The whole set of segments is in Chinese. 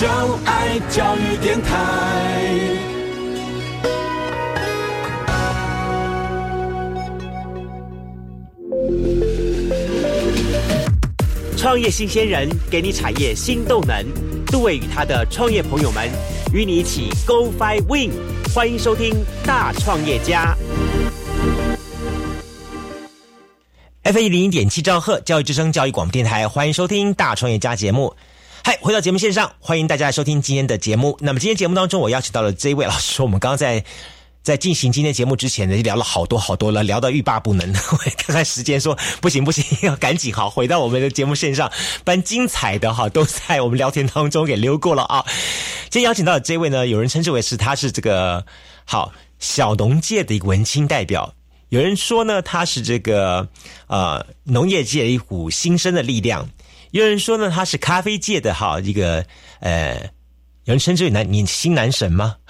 就爱教育电台。创业新鲜人给你产业新动能，杜伟与他的创业朋友们与你一起 Go Fly Win，欢迎收听大创业家。F 一零一点七兆赫教育之声教育广播电台，欢迎收听大创业家节目。嗨，回到节目线上，欢迎大家来收听今天的节目。那么今天节目当中，我邀请到了这一位老师，我们刚刚在。在进行今天节目之前呢，就聊了好多好多了，聊到欲罢不能。我看看时间，说不行不行，要赶紧好回到我们的节目线上，蛮精彩的哈，都在我们聊天当中给溜过了啊。今天邀请到的这位呢，有人称之为是他是这个好小农界的一个文青代表，有人说呢他是这个呃农业界一股新生的力量，有人说呢他是咖啡界的哈一个呃。有人称之为男，你新男神吗？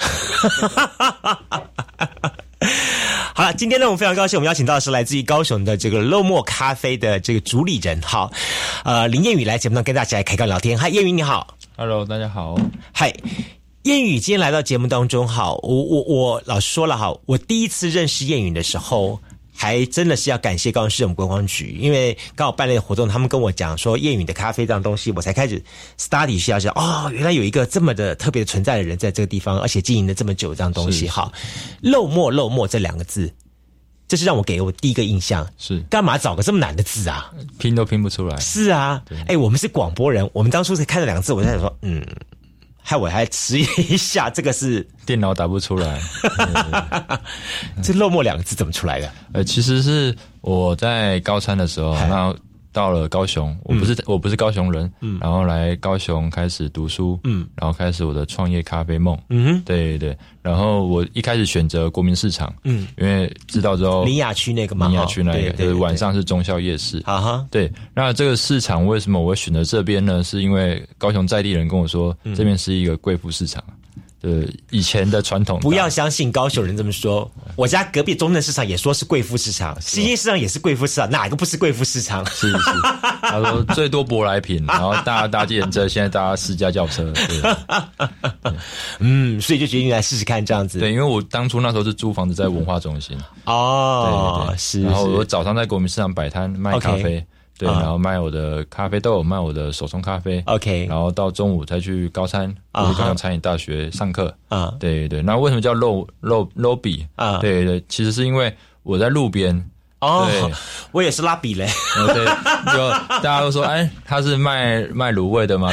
好了，今天呢，我们非常高兴，我们邀请到的是来自于高雄的这个漏墨咖啡的这个主理人，好，呃，林燕宇来节目中跟大家来开个聊天。嗨，燕宇你好，Hello，大家好。嗨，燕宇今天来到节目当中，好，我我我老实说了哈，我第一次认识燕宇的时候。还真的是要感谢高雄市政府观光局，因为刚好办了个活动，他们跟我讲说燕允的咖啡这样东西，我才开始 study 一下，是哦，原来有一个这么的特别存在的人在这个地方，而且经营了这么久这样东西。好，漏墨漏墨这两个字，这是让我给我第一个印象。是干嘛找个这么难的字啊？拼都拼不出来。是啊，哎，我们是广播人，我们当初是看了两个字，我在想说，嗯。害我还迟疑一下，这个是电脑打不出来。这“落寞”两个字怎么出来的？呃，其实是我在高三的时候，那。到了高雄，我不是我不是高雄人，嗯，然后来高雄开始读书，嗯，然后开始我的创业咖啡梦，嗯哼，对对，然后我一开始选择国民市场，嗯，因为知道之后，林雅区那个嘛，林雅区那个，就是晚上是中校夜市，啊哈，对，那这个市场为什么我会选择这边呢？是因为高雄在地人跟我说，这边是一个贵妇市场。对以前的传统，不要相信高雄人这么说。我家隔壁中正市场也说是贵妇市场，新兴市场也是贵妇市场，哪个不是贵妇市场？是是，他说最多舶来品，然后大大计程车，现在大家私家轿车。嗯，所以就决定来试试看这样子。对，因为我当初那时候是租房子在文化中心。哦，对对是。然后我早上在国民市场摆摊卖咖啡。对，然后卖我的咖啡豆，卖我的手冲咖啡。OK，然后到中午再去高餐，高雄餐饮大学上课。啊，对对。那为什么叫露露露比？啊，对对，其实是因为我在路边。哦，我也是拉比嘞，对，就大家都说，哎，他是卖卖卤味的吗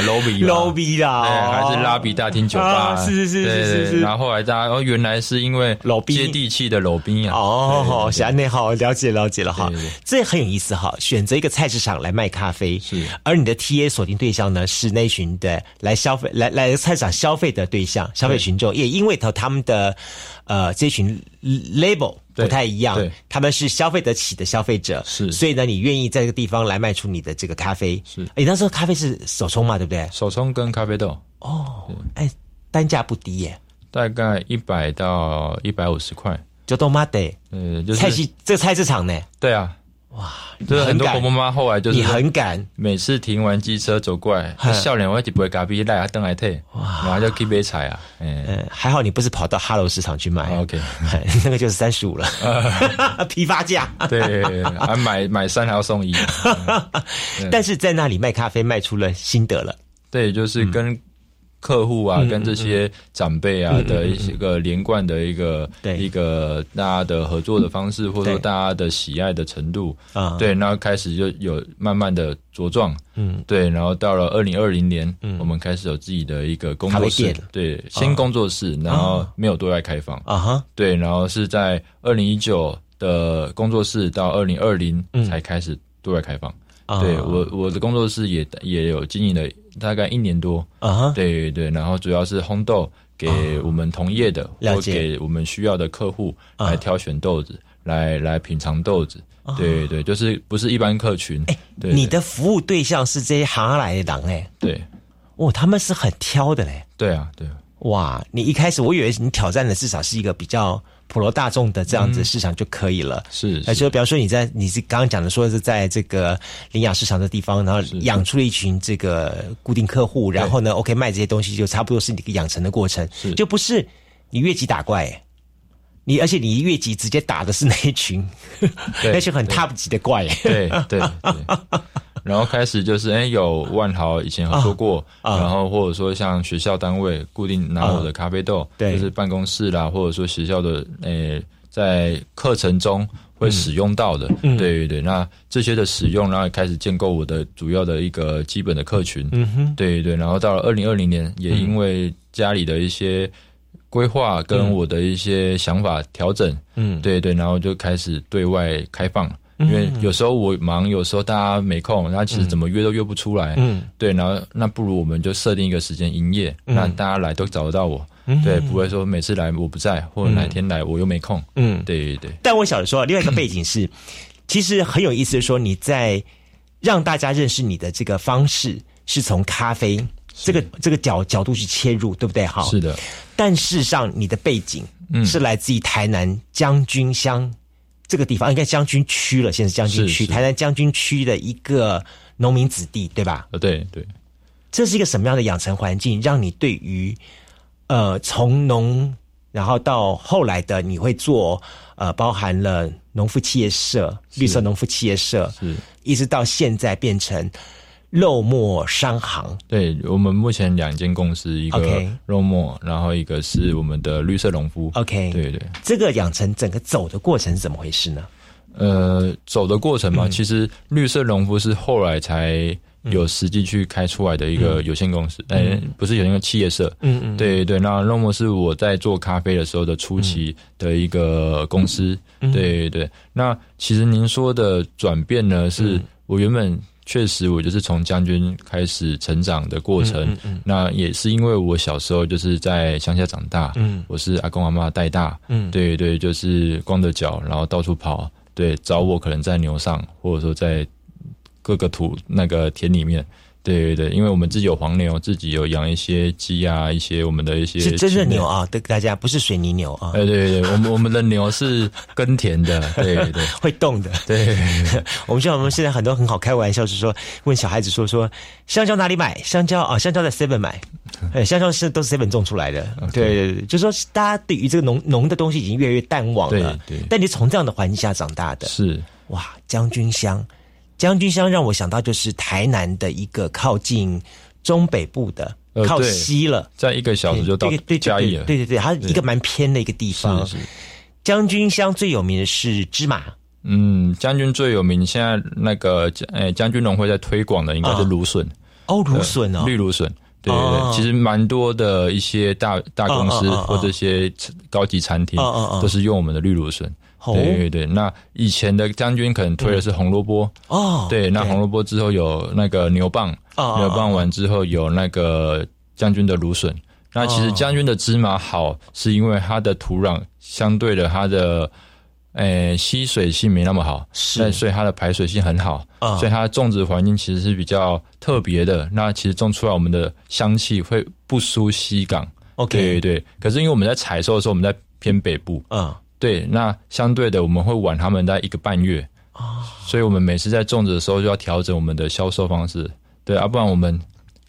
比的，还是拉比大厅酒吧，是是是是是是。然后后来大家，哦，原来是因为老接地气的老兵啊。哦，好，小安内好，了解了解了哈，这很有意思哈。选择一个菜市场来卖咖啡，是，而你的 T A 锁定对象呢是那群的来消费来来菜市场消费的对象，消费群众，也因为他他们的呃这群 label。不太一样，他们是消费得起的消费者，是，所以呢，你愿意在这个地方来卖出你的这个咖啡，是。哎，那时候咖啡是手冲嘛，对不对？手冲跟咖啡豆。哦，哎，单价不低耶，大概一百到一百五十块，就都妈得，呃，就是菜市这菜市场呢？对啊。哇，就是很多婆婆妈后来就是你很敢，每次停完机车走过来，笑脸我一直不会咖啡，赖啊灯来退，哇，然后就 keep 杯彩啊，嗯，还好你不是跑到哈喽市场去买，OK，那个就是三十五了，批发价，对，还买买三还要送一，但是在那里卖咖啡卖出了心得了，对，就是跟。客户啊，跟这些长辈啊的一些个连贯的一个一个大家的合作的方式，或者说大家的喜爱的程度。啊，对，然后开始就有慢慢的茁壮，嗯，对，然后到了二零二零年，我们开始有自己的一个工作室，对，新工作室，然后没有对外开放。啊哈，对，然后是在二零一九的工作室到二零二零才开始对外开放。对我我的工作室也也有经营了大概一年多。啊，对对，然后主要是烘豆给我们同业的，或给我们需要的客户来挑选豆子，来来品尝豆子，对对，就是不是一般客群。哎，你的服务对象是这些行来的人哎，对，哦，他们是很挑的嘞，对啊，对，哇，你一开始我以为你挑战的至少是一个比较普罗大众的这样子市场就可以了。是，那就比方说你在你是刚刚讲的说是在这个领养市场的地方，然后养出了一群这个固定客户，然后呢，OK 卖这些东西就差不多是你养成的过程，就不是你越级打怪，你而且你越级直接打的是那一群，那些很 top 级的怪，对对。然后开始就是，哎，有万豪以前合作过，然后或者说像学校单位固定拿我的咖啡豆，就是办公室啦，或者说学校的，诶，在课程中会使用到的，对对对。那这些的使用，然后开始建构我的主要的一个基本的客群，嗯哼，对对。然后到了二零二零年，也因为家里的一些规划跟我的一些想法调整，嗯，对对，然后就开始对外开放。因为有时候我忙，有时候大家没空，然后其实怎么约都约不出来。嗯，对，然后那不如我们就设定一个时间营业，那大家来都找得到我。对，不会说每次来我不在，或者哪天来我又没空。嗯，对对对。但我想说，另外一个背景是，其实很有意思的说，你在让大家认识你的这个方式，是从咖啡这个这个角角度去切入，对不对？哈，是的。但事实上，你的背景是来自于台南将军乡。这个地方应该将军区了，现在是将军区，台南将军区的一个农民子弟，对吧？呃，对对，这是一个什么样的养成环境，让你对于呃从农，然后到后来的你会做呃包含了农夫企业社、绿色农夫企业社，是一直到现在变成。肉末商行，对我们目前两间公司，一个肉末，然后一个是我们的绿色农夫。OK，对对，这个养成整个走的过程是怎么回事呢？呃，走的过程嘛，其实绿色农夫是后来才有实际去开出来的一个有限公司，哎，不是有那个企业社。嗯嗯，对对，那肉末是我在做咖啡的时候的初期的一个公司。对对，那其实您说的转变呢，是我原本。确实，我就是从将军开始成长的过程。那也是因为我小时候就是在乡下长大，嗯我是阿公阿妈带大。嗯对对，就是光着脚，然后到处跑。对，找我可能在牛上，或者说在各个土那个田里面。对对对，因为我们自己有黄牛，自己有养一些鸡啊，一些我们的一些是真的牛啊，对大家不是水泥牛啊。对对对，我们我们的牛是耕田的，对对，会动的。对，我们像我们现在很多很好开玩笑，是说问小孩子说说香蕉哪里买？香蕉啊，香蕉在 Seven 买，哎，香蕉是都是 Seven 种出来的。对对对，就说大家对于这个农农的东西已经越来越淡忘了。对对，但你从这样的环境下长大的，是哇，将军乡。将军乡让我想到就是台南的一个靠近中北部的，靠西了，在一个小时就到嘉义了。对对对，它一个蛮偏的一个地方。将军乡最有名的是芝麻。嗯，将军最有名，现在那个诶将军农会在推广的应该是芦笋。哦，芦笋哦，绿芦笋。对对对，其实蛮多的一些大大公司或这些高级餐厅都是用我们的绿芦笋。对对对，那以前的将军可能推的是红萝卜。哦，对，那红萝卜之后有那个牛蒡，牛蒡完之后有那个将军的芦笋。那其实将军的芝麻好，是因为它的土壤相对的它的诶吸水性没那么好，是，所以它的排水性很好，所以它的种植环境其实是比较特别的。那其实种出来我们的香气会不输西港，OK，对对。可是因为我们在采收的时候，我们在偏北部，嗯。对，那相对的我们会晚他们在一个半月。啊，所以我们每次在种植的时候就要调整我们的销售方式，对，要不然我们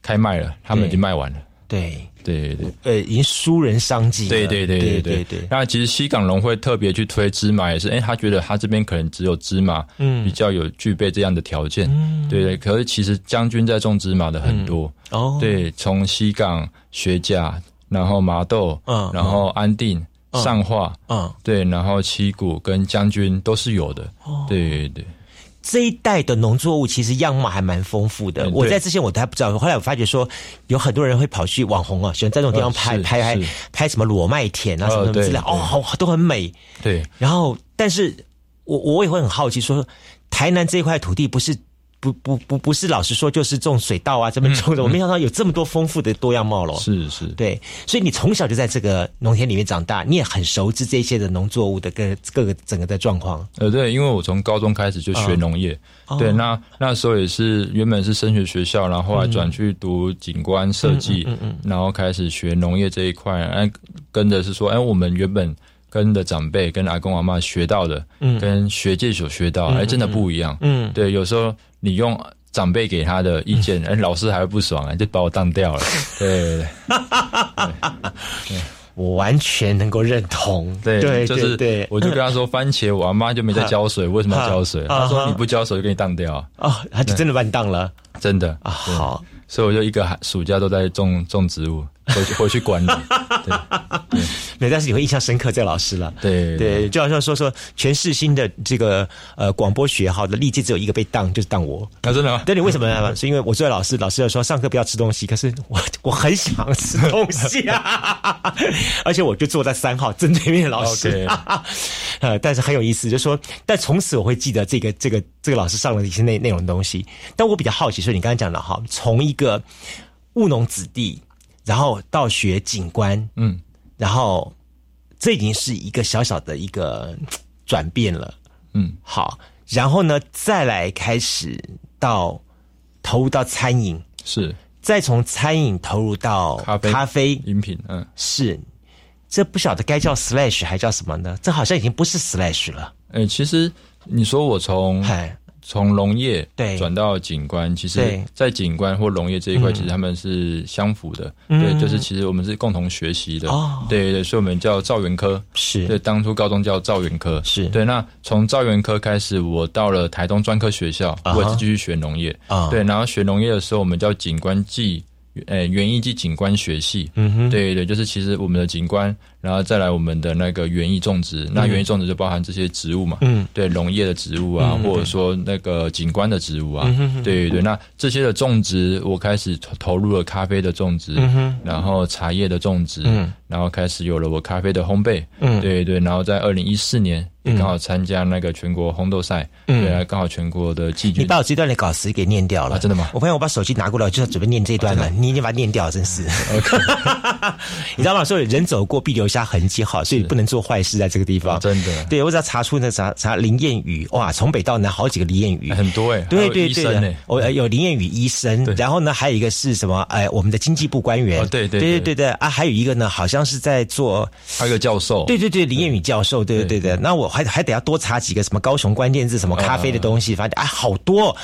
开卖了，他们已经卖完了。对。对对，呃，已经输人商机。对对对对对。对。那其实西港龙会特别去推芝麻，也是，哎，他觉得他这边可能只有芝麻，嗯，比较有具备这样的条件，嗯，对对。可是其实将军在种芝麻的很多。哦，对，从西港、学甲，然后麻豆，嗯，然后安定。上化，嗯，对，然后七股跟将军都是有的，哦，对对对，这一代的农作物其实样貌还蛮丰富的。我在之前我都还不知道，后来我发觉说有很多人会跑去网红啊，喜欢在这种地方拍拍拍拍什么裸麦田啊什么什么之类，哦，好都很美。对，然后但是我我也会很好奇，说台南这一块土地不是。不不不不是，老实说，就是种水稻啊，这么种的。我没想到有这么多丰富的多样貌咯。是是，对，所以你从小就在这个农田里面长大，你也很熟知这些的农作物的各各个整个的状况。呃，对，因为我从高中开始就学农业，对，那那时候也是原本是升学学校，然后后来转去读景观设计，嗯嗯，然后开始学农业这一块，哎，跟着是说，哎，我们原本跟的长辈、跟阿公阿妈学到的，嗯，跟学界所学到，哎，真的不一样。嗯，对，有时候你用长辈给他的意见，哎，老师还会不爽，哎，就把我当掉了。对，我完全能够认同。对，对，就是对，我就跟他说，番茄我阿妈就没在浇水，为什么要浇水？他说你不浇水就给你当掉。哦，他就真的把你当了，真的啊。好，所以我就一个暑假都在种种植物。回去回去管理，对，没，但是你会印象深刻这个老师了，对对，就好像说说全世新的这个呃广播学好的历届只有一个被当，就是当我，啊真的吗？那，你为什么呢？是因为我作为老师，老师要说上课不要吃东西，可是我我很想吃东西啊，而且我就坐在三号正对面的老师，呃，但是很有意思，就说，但从此我会记得这个这个这个老师上了一些内内容的东西，但我比较好奇，说你刚才讲的哈，从一个务农子弟。然后到学景观，嗯，然后这已经是一个小小的一个转变了，嗯，好，然后呢，再来开始到投入到餐饮，是，再从餐饮投入到咖啡、咖啡。饮品，嗯，是，这不晓得该叫 slash 还叫什么呢？这好像已经不是 slash 了。哎，其实你说我从。从农业对转到景观，其实，在景观或农业这一块，其实他们是相符的。对，就是其实我们是共同学习的。哦，对对，所以我们叫造园科。是对，当初高中叫造园科。是对，那从造园科开始，我到了台东专科学校，我也是继续学农业。啊，对，然后学农业的时候，我们叫景观技。呃，园艺及景观学系，嗯哼，对对，就是其实我们的景观，然后再来我们的那个园艺种植，那园艺种植就包含这些植物嘛，嗯，对，农业的植物啊，或者说那个景观的植物啊，对对对，那这些的种植，我开始投入了咖啡的种植，然后茶叶的种植，然后开始有了我咖啡的烘焙，嗯，对对，然后在二零一四年。刚好参加那个全国烘豆赛，对啊，刚好全国的季军。你把我这段的稿词给念掉了，真的吗？我朋友我把手机拿过来，就要准备念这一段了。你已经把它念掉，真是。你知道吗？所以人走过必留下痕迹，哈，所以不能做坏事在这个地方。真的，对我只要查出那查查林燕宇，哇，从北到南好几个林燕宇，很多哎，对对对，我有林燕宇医生，然后呢还有一个是什么？哎，我们的经济部官员，对对对。对对对。啊，还有一个呢，好像是在做，还有一个教授，对对对，林燕宇教授，对对。对对，那我还还得要多查。几个什么高雄关键字，什么咖啡的东西，反正哎好多，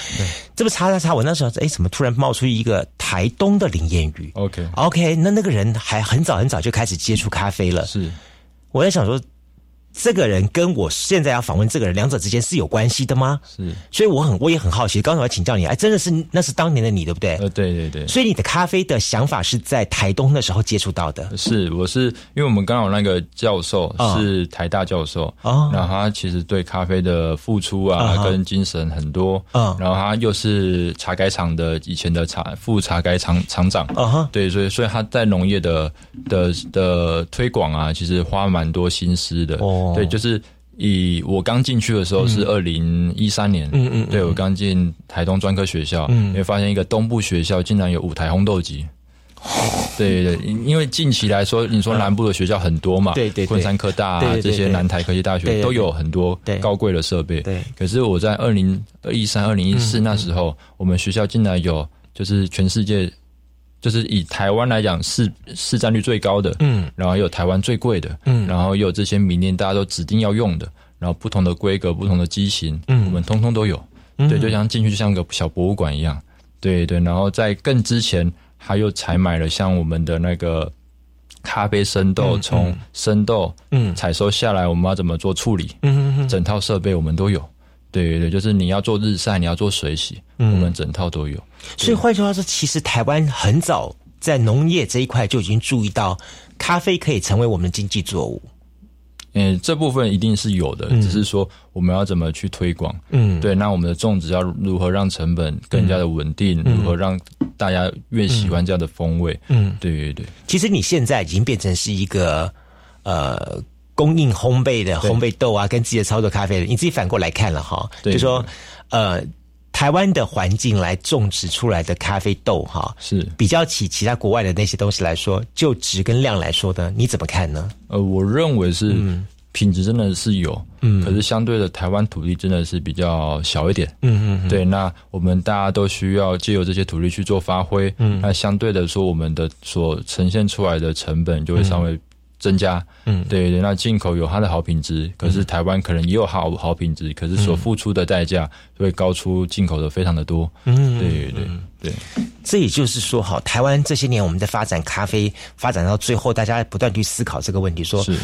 这不查查查，我那时候哎，怎么突然冒出一个台东的林燕宇？OK。OK，那那个人还很早很早就开始接触咖啡了。是，我在想说。这个人跟我现在要访问这个人，两者之间是有关系的吗？是，所以我很我也很好奇，刚才我要请教你，哎，真的是那是当年的你，对不对？呃，对对对。所以你的咖啡的想法是在台东的时候接触到的。是，我是因为我们刚好那个教授是台大教授，哦，然后他其实对咖啡的付出啊跟精神很多，嗯，然后他又是茶改厂的以前的茶副茶改厂厂长，啊哈，对，所以所以他在农业的的的推广啊，其实花蛮多心思的。哦。对，就是以我刚进去的时候是二零一三年，嗯嗯，对我刚进台东专科学校，嗯，会发现一个东部学校竟然有五台烘豆机，对对，因为近期来说，你说南部的学校很多嘛，对对，昆山科大啊这些南台科技大学都有很多高贵的设备，对，可是我在二零一三、二零一四那时候，我们学校竟然有就是全世界。就是以台湾来讲，市市占率最高的，嗯，然后有台湾最贵的，嗯，然后有这些明年大家都指定要用的，然后不同的规格、不同的机型，嗯，我们通通都有，对，就像进去就像个小博物馆一样，对对，然后在更之前，还有采买了像我们的那个咖啡生豆，从生豆，嗯，采收下来，我们要怎么做处理，嗯嗯嗯。整套设备我们都有。对对对，就是你要做日晒，你要做水洗，我们整套都有。所以换句话说，其实台湾很早在农业这一块就已经注意到咖啡可以成为我们的经济作物。嗯，这部分一定是有的，只是说我们要怎么去推广。嗯，对，那我们的种植要如何让成本更加的稳定？如何让大家越喜欢这样的风味？嗯，对对对。其实你现在已经变成是一个呃。供应烘焙的烘焙豆啊，跟自己的操作咖啡的，你自己反过来看了哈，就说，呃，台湾的环境来种植出来的咖啡豆哈，是。比较起其他国外的那些东西来说，就值跟量来说的，你怎么看呢？呃，我认为是品质真的是有，嗯，可是相对的台湾土地真的是比较小一点，嗯嗯，对，那我们大家都需要借由这些土地去做发挥，嗯，那相对的说，我们的所呈现出来的成本就会稍微。增加，嗯，对对，那进口有它的好品质，可是台湾可能也有好好品质，可是所付出的代价会高出进口的非常的多，嗯，对对对，这也就是说，哈，台湾这些年我们在发展咖啡，发展到最后，大家不断去思考这个问题，说，是。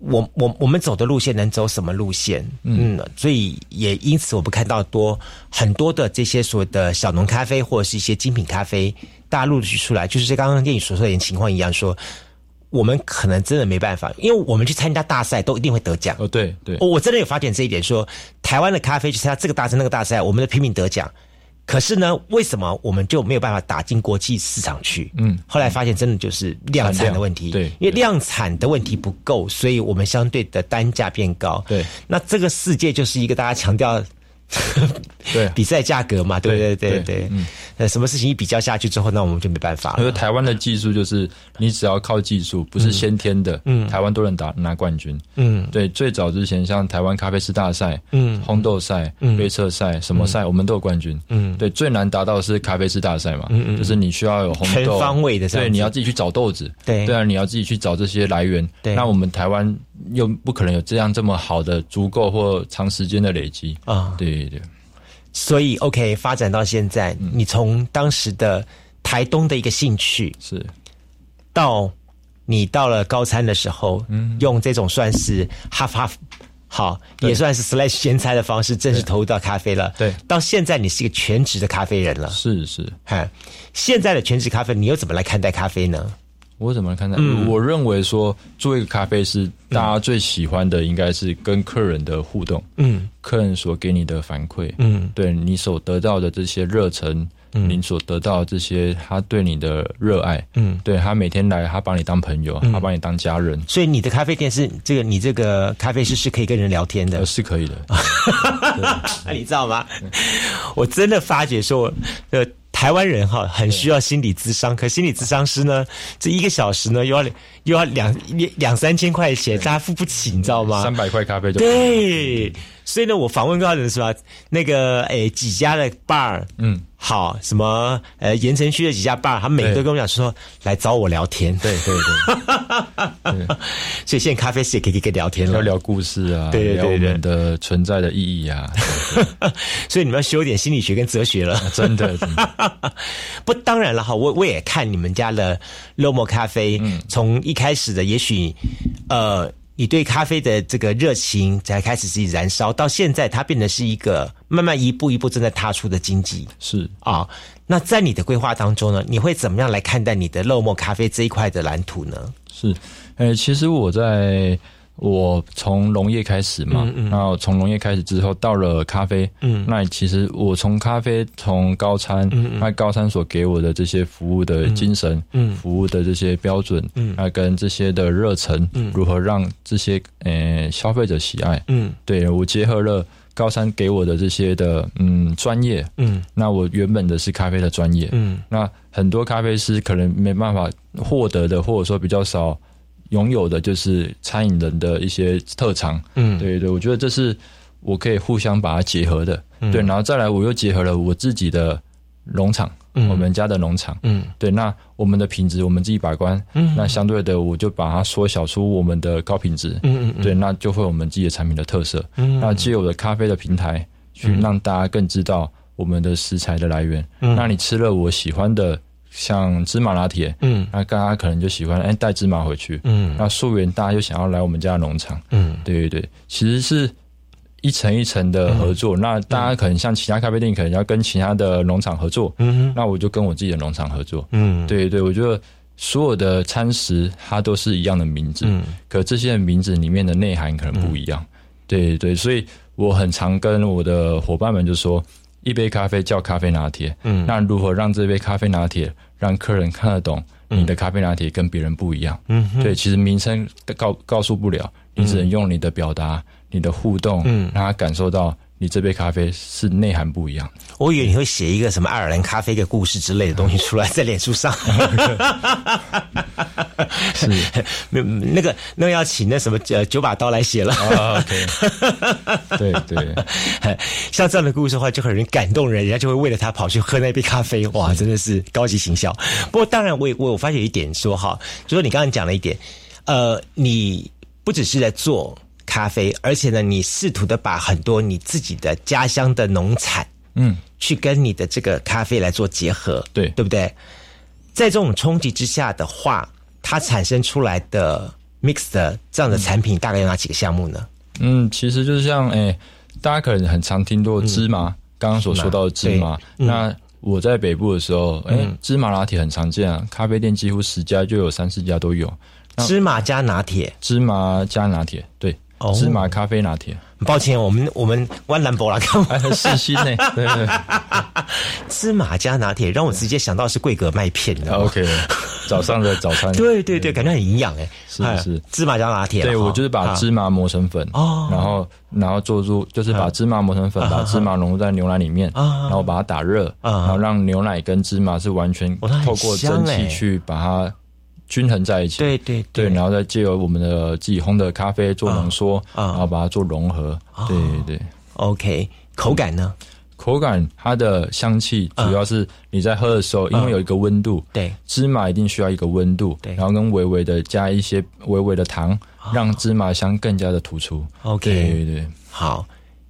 我我我们走的路线能走什么路线？嗯，所以也因此，我们看到多很多的这些所谓的小农咖啡或者是一些精品咖啡，大家陆续出来，就是刚刚电影所说的情况一样，说。我们可能真的没办法，因为我们去参加大赛都一定会得奖。哦，对对，我真的有发现这一点，说台湾的咖啡去参加这个大赛那个大赛，我们的拼命得奖。可是呢，为什么我们就没有办法打进国际市场去？嗯，后来发现真的就是量产的问题。对，因为量产的问题不够，所以我们相对的单价变高。对，那这个世界就是一个大家强调。对，比赛价格嘛，对对对？对，嗯，呃，什么事情一比较下去之后，那我们就没办法了。因为台湾的技术就是，你只要靠技术，不是先天的，嗯，台湾都能打拿冠军，嗯，对。最早之前，像台湾咖啡师大赛，嗯，烘豆赛，嗯，杯测赛，什么赛，我们都有冠军，嗯，对。最难达到的是咖啡师大赛嘛，嗯嗯，就是你需要有烘豆全方位的，对，你要自己去找豆子，对，对啊，你要自己去找这些来源，对。那我们台湾又不可能有这样这么好的足够或长时间的累积。啊，对对。所以，OK，发展到现在，你从当时的台东的一个兴趣是，到你到了高餐的时候，嗯，用这种算是 half half，好，也算是 slash 咸菜的方式，正式投入到咖啡了。对，到现在你是一个全职的咖啡人了。是是，哈，现在的全职咖啡，你又怎么来看待咖啡呢？我怎么看待？我认为说，做一个咖啡师，大家最喜欢的应该是跟客人的互动。嗯，客人所给你的反馈，嗯，对你所得到的这些热忱，嗯，你所得到这些他对你的热爱，嗯，对他每天来，他把你当朋友，他把你当家人。所以你的咖啡店是这个，你这个咖啡师是可以跟人聊天的，是可以的。那 你知道吗？我真的发觉说，呃。台湾人哈很需要心理咨商，可心理咨商师呢，这一个小时呢又要又要两两三千块钱，大家付不起，你知道吗？三百块咖啡就对。所以呢，我访问过人是吧？那个诶，几家的 bar，嗯，好，什么呃，盐城区的几家 bar，他每个都跟我讲说来找我聊天，对对 对。所以现在咖啡师也可以跟聊天了，要聊故事啊，对对对对的存在的意义啊。所以你们要修点心理学跟哲学了，真的。不，当然了哈，我我也看你们家的 Lomo 咖啡，从一开始的也许呃。你对咖啡的这个热情才开始自己燃烧，到现在它变得是一个慢慢一步一步正在踏出的经济。是啊，那在你的规划当中呢，你会怎么样来看待你的肉末咖啡这一块的蓝图呢？是，呃，其实我在。我从农业开始嘛，然后从农业开始之后，到了咖啡，那其实我从咖啡从高餐，那高餐所给我的这些服务的精神，服务的这些标准，那跟这些的热忱，如何让这些呃消费者喜爱？嗯，对我结合了高餐给我的这些的嗯专业，嗯，那我原本的是咖啡的专业，嗯，那很多咖啡师可能没办法获得的，或者说比较少。拥有的就是餐饮人的一些特长，嗯，对对，我觉得这是我可以互相把它结合的，对，然后再来我又结合了我自己的农场，我们家的农场，嗯，对，那我们的品质我们自己把关，嗯，那相对的我就把它缩小出我们的高品质，嗯嗯，对，那就会我们自己的产品的特色，嗯，那借我的咖啡的平台去让大家更知道我们的食材的来源，嗯，那你吃了我喜欢的。像芝麻拿铁，嗯，那大家可能就喜欢哎带芝麻回去，嗯，那溯源大家就想要来我们家的农场，嗯，对对对，其实是一层一层的合作。那大家可能像其他咖啡店，可能要跟其他的农场合作，嗯，那我就跟我自己的农场合作，嗯，对对，我觉得所有的餐食它都是一样的名字，嗯，可这些名字里面的内涵可能不一样，对对，所以我很常跟我的伙伴们就说，一杯咖啡叫咖啡拿铁，嗯，那如何让这杯咖啡拿铁？让客人看得懂你的咖啡拿铁跟别人不一样。嗯，对，其实名称告告诉不了，你只能用你的表达、你的互动，嗯，让他感受到。你这杯咖啡是内涵不一样。我以为你会写一个什么爱尔兰咖啡的故事之类的东西出来，在脸书上。是，那那个那个要请那什么呃九把刀来写了。OK。对对，像这样的故事的话，就很容易感动人，人家就会为了他跑去喝那杯咖啡。哇，真的是高级行销。不过当然，我也我发现一点说哈，就说你刚刚讲了一点。呃，你不只是在做咖啡，而且呢，你试图的把很多你自己的家乡的农产，嗯，去跟你的这个咖啡来做结合，对对不对？在这种冲击之下的话，它产生出来的 mix 的这样的产品，大概有哪几个项目呢？嗯，其实就是像诶，大家可能很常听到芝麻，刚刚所说到的芝麻。那我在北部的时候，诶，芝麻拿铁很常见啊，咖啡店几乎十家就有三四家都有。芝麻加拿铁，芝麻加拿铁，对，芝麻咖啡拿铁。抱歉，我们我们弯兰博拉看很细心呢。对对，芝麻加拿铁让我直接想到是桂格麦片的。OK，早上的早餐。对对对，感觉很营养哎。是是，芝麻加拿铁。对我就是把芝麻磨成粉，哦，然后然后做入，就是把芝麻磨成粉，把芝麻融入在牛奶里面，然后把它打热，然后让牛奶跟芝麻是完全透过蒸汽去把它。均衡在一起，对对对，然后再借由我们的自己烘的咖啡做浓缩，然后把它做融合，对对对。OK，口感呢？口感它的香气主要是你在喝的时候，因为有一个温度，对，芝麻一定需要一个温度，对，然后跟微微的加一些微微的糖，让芝麻香更加的突出。OK，对对，好，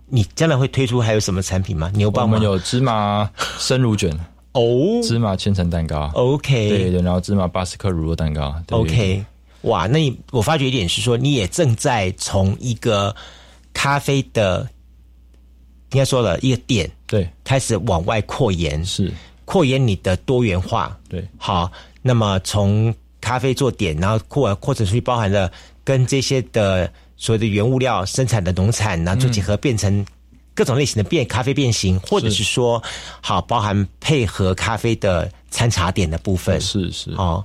你将来会推出还有什么产品吗？牛蒡我们有芝麻生乳卷。哦，芝麻千层蛋糕，OK，对对，然后芝麻巴斯克乳酪蛋糕，OK，哇，那你我发觉一点是说，你也正在从一个咖啡的，应该说了一个店，对，开始往外扩延，是。扩延你的多元化，对，好，那么从咖啡做点，然后扩扩展出去，包含了跟这些的所谓的原物料生产的农产，然后做结合，变成。各种类型的变咖啡变形，或者是说，好包含配合咖啡的餐茶点的部分，是是哦。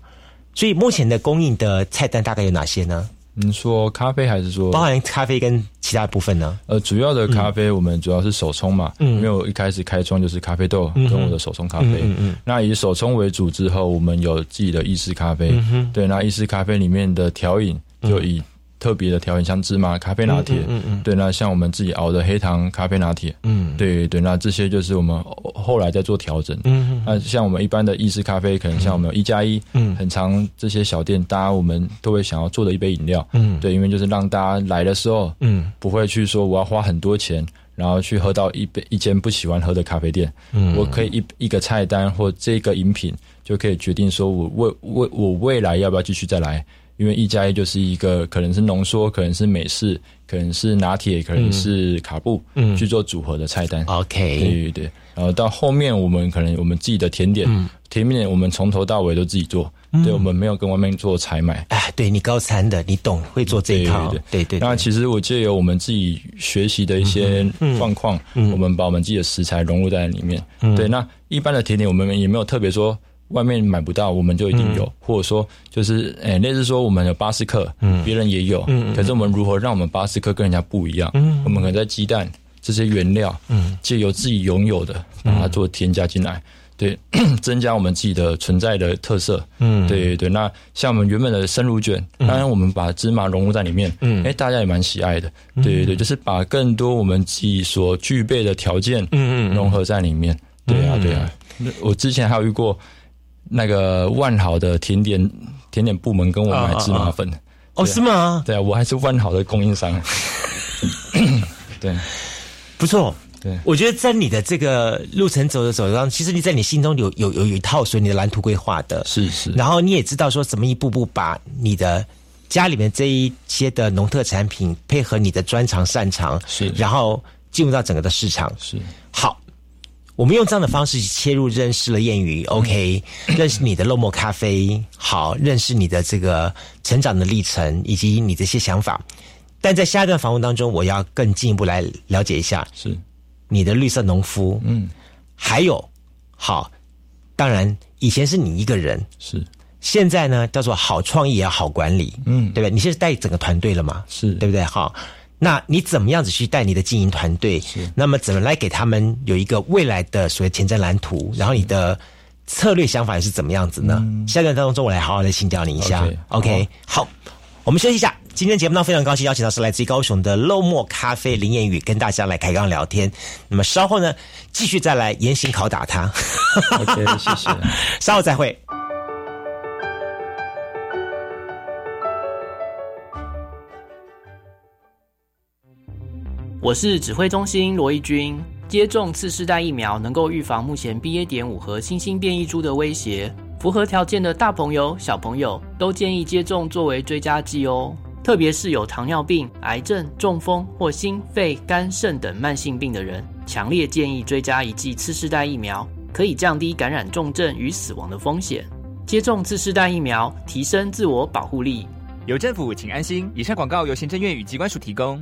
所以目前的供应的菜单大概有哪些呢？你说咖啡还是说包含咖啡跟其他部分呢？呃，主要的咖啡我们主要是手冲嘛，嗯，因为我一开始开创就是咖啡豆跟我的手冲咖啡，嗯嗯，那以手冲为主之后，我们有自己的意式咖啡，对，那意式咖啡里面的调饮就以。特别的调饮，像芝麻咖啡拿铁，嗯嗯，对，那像我们自己熬的黑糖咖啡拿铁，嗯，对对，那这些就是我们后来在做调整，嗯嗯，那像我们一般的意式咖啡，可能像我们一加一，嗯，很长这些小店，大家我们都会想要做的一杯饮料，嗯，对，因为就是让大家来的时候，嗯，不会去说我要花很多钱，然后去喝到一杯一间不喜欢喝的咖啡店，嗯，我可以一一个菜单或这个饮品就可以决定说我未未我未来要不要继续再来。因为一加一就是一个可能是浓缩，可能是美式，可能是拿铁，可能是卡布，嗯，去做组合的菜单。OK，对对对。然后到后面，我们可能我们自己的甜点，甜点我们从头到尾都自己做，对，我们没有跟外面做采买。哎，对你高餐的，你懂会做这一套，对对。那其实我借由我们自己学习的一些状况，我们把我们自己的食材融入在里面。对，那一般的甜点我们也没有特别说。外面买不到，我们就一定有，或者说就是诶，类似说我们有巴斯克，嗯，别人也有，嗯，可是我们如何让我们巴斯克跟人家不一样？嗯，我们可能在鸡蛋这些原料，嗯，借由自己拥有的把它做添加进来，对，增加我们自己的存在的特色，嗯，对对。那像我们原本的生乳卷，当然我们把芝麻融入在里面，嗯，哎，大家也蛮喜爱的，对对对，就是把更多我们自己所具备的条件，嗯嗯，融合在里面，对啊对啊。我之前还有遇过。那个万豪的甜点甜点部门跟我买芝麻粉哦，是吗？对啊，我还是万豪的供应商。对，不错。对，我觉得在你的这个路程走着走着，其实你在你心中有有有有一套属于你的蓝图规划的，是是。然后你也知道说怎么一步步把你的家里面这一些的农特产品配合你的专长擅长，是，然后进入到整个的市场，是好。我们用这样的方式切入，认识了谚语，OK，认识你的落寞咖啡，好，认识你的这个成长的历程以及你这些想法。但在下一段访问当中，我要更进一步来了解一下，是你的绿色农夫，嗯，还有好，当然以前是你一个人，是现在呢叫做好创意也要好管理，嗯，对不对？你现在带整个团队了嘛？是对不对？好。那你怎么样子去带你的经营团队？是，那么怎么来给他们有一个未来的所谓前瞻蓝图？然后你的策略想法是怎么样子呢？下段当中，我来好好的请教你一下。OK，好，我们休息一下。今天节目呢非常高兴邀请到是来自于高雄的漏墨咖啡林彦宇，跟大家来开刚聊天。那么稍后呢，继续再来严刑拷打他。OK，谢谢，稍后再会。我是指挥中心罗义军。接种次世代疫苗能够预防目前 BA. 点五和新兴变异株的威胁。符合条件的大朋友、小朋友都建议接种作为追加剂哦。特别是有糖尿病、癌症、中风或心肺、肝肾等慢性病的人，强烈建议追加一剂次世代疫苗，可以降低感染重症与死亡的风险。接种次世代疫苗，提升自我保护力。有政府，请安心。以上广告由行政院与机关署提供。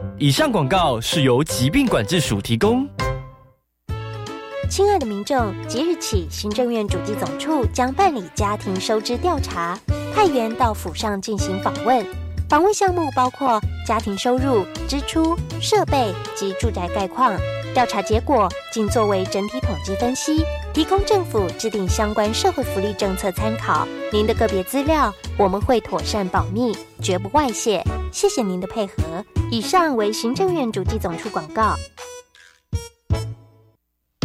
以上广告是由疾病管制署提供。亲爱的民众，即日起，行政院主计总处将办理家庭收支调查，派员到府上进行访问。访问项目包括家庭收入、支出、设备及住宅概况。调查结果仅作为整体统计分析，提供政府制定相关社会福利政策参考。您的个别资料我们会妥善保密，绝不外泄。谢谢您的配合。以上为行政院主计总处广告。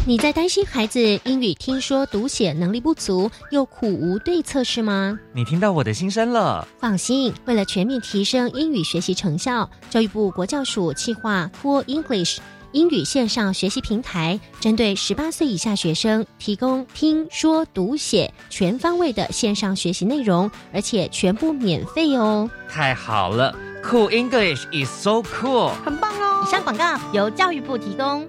你在担心孩子英语听说读写能力不足，又苦无对策是吗？你听到我的心声了。放心，为了全面提升英语学习成效，教育部国教署计划 Cool English 英语线上学习平台，针对十八岁以下学生提供听说读写全方位的线上学习内容，而且全部免费哦。太好了，Cool English is so cool，很棒哦。以上广告由教育部提供。